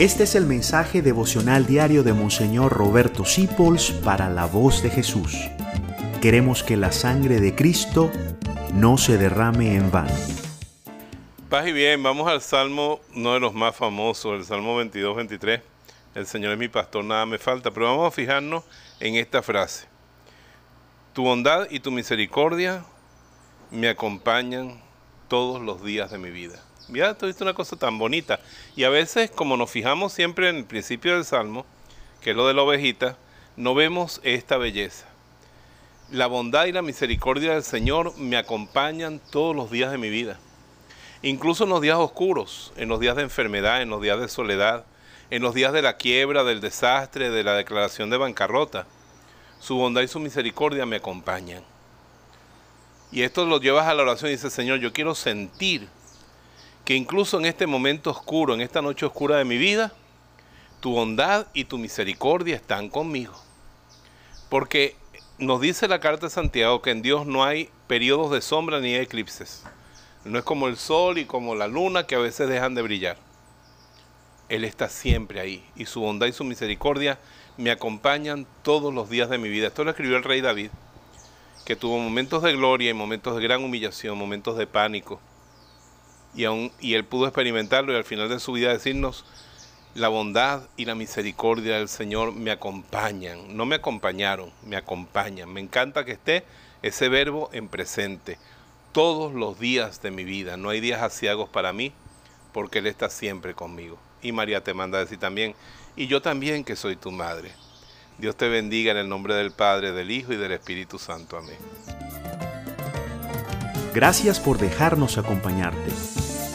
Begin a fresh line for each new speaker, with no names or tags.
Este es el mensaje devocional diario de Monseñor Roberto Sipols para la voz de Jesús. Queremos que la sangre de Cristo no se derrame en vano.
Paz y bien, vamos al Salmo, uno de los más famosos, el Salmo 22-23. El Señor es mi pastor, nada me falta. Pero vamos a fijarnos en esta frase. Tu bondad y tu misericordia me acompañan todos los días de mi vida. Mira, tú viste una cosa tan bonita. Y a veces, como nos fijamos siempre en el principio del Salmo, que es lo de la ovejita, no vemos esta belleza. La bondad y la misericordia del Señor me acompañan todos los días de mi vida. Incluso en los días oscuros, en los días de enfermedad, en los días de soledad, en los días de la quiebra, del desastre, de la declaración de bancarrota. Su bondad y su misericordia me acompañan. Y esto lo llevas a la oración y dices, Señor, yo quiero sentir que incluso en este momento oscuro, en esta noche oscura de mi vida, tu bondad y tu misericordia están conmigo. Porque nos dice la carta de Santiago que en Dios no hay periodos de sombra ni eclipses. No es como el sol y como la luna que a veces dejan de brillar. Él está siempre ahí y su bondad y su misericordia me acompañan todos los días de mi vida. Esto lo escribió el rey David, que tuvo momentos de gloria y momentos de gran humillación, momentos de pánico, y, él pudo experimentarlo y al final de su vida decirnos, la bondad y la misericordia del Señor me acompañan, no me acompañaron, me acompañan. Me encanta que esté ese verbo en presente todos los días de mi vida. No hay días asiagos para mí porque Él está siempre conmigo. Y María te manda a decir también, y yo también que soy tu madre. Dios te bendiga en el nombre del Padre, del Hijo y del Espíritu Santo. Amén.
Gracias por dejarnos acompañarte.